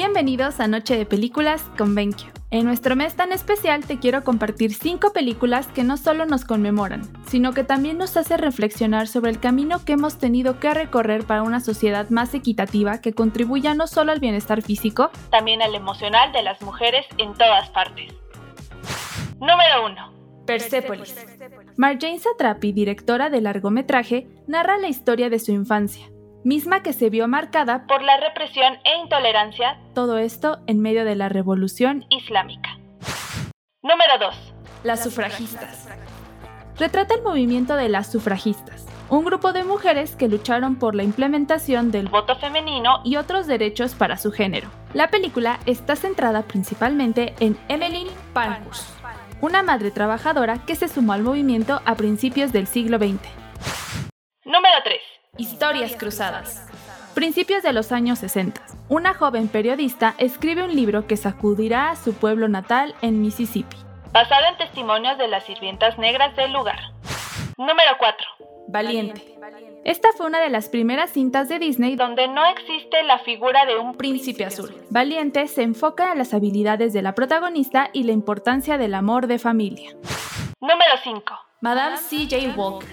Bienvenidos a Noche de Películas con BenQ. En nuestro mes tan especial te quiero compartir 5 películas que no solo nos conmemoran, sino que también nos hace reflexionar sobre el camino que hemos tenido que recorrer para una sociedad más equitativa que contribuya no solo al bienestar físico, también al emocional de las mujeres en todas partes. Número 1. Persepolis. Marjane Satrapi, directora de largometraje, narra la historia de su infancia, misma que se vio marcada por la represión e intolerancia, todo esto en medio de la revolución islámica. Número 2. Las sufragistas. Retrata el movimiento de las sufragistas, un grupo de mujeres que lucharon por la implementación del voto femenino y otros derechos para su género. La película está centrada principalmente en Emmeline Pankhurst, una madre trabajadora que se sumó al movimiento a principios del siglo XX. Número 3. Historias cruzadas. Principios de los años 60. Una joven periodista escribe un libro que sacudirá a su pueblo natal en Mississippi. Basado en testimonios de las sirvientas negras del lugar. Número 4. Valiente. Esta fue una de las primeras cintas de Disney donde no existe la figura de un príncipe azul. Valiente se enfoca en las habilidades de la protagonista y la importancia del amor de familia. Número 5. Madame C.J. Walker.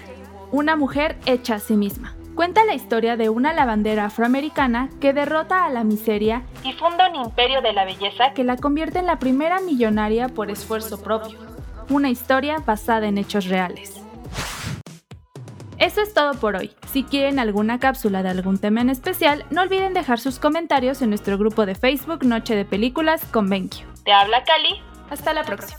Una mujer hecha a sí misma. Cuenta la historia de una lavandera afroamericana que derrota a la miseria y funda un imperio de la belleza que la convierte en la primera millonaria por esfuerzo propio. Una historia basada en hechos reales. Eso es todo por hoy. Si quieren alguna cápsula de algún tema en especial, no olviden dejar sus comentarios en nuestro grupo de Facebook Noche de Películas con. Te habla Cali. Hasta la próxima.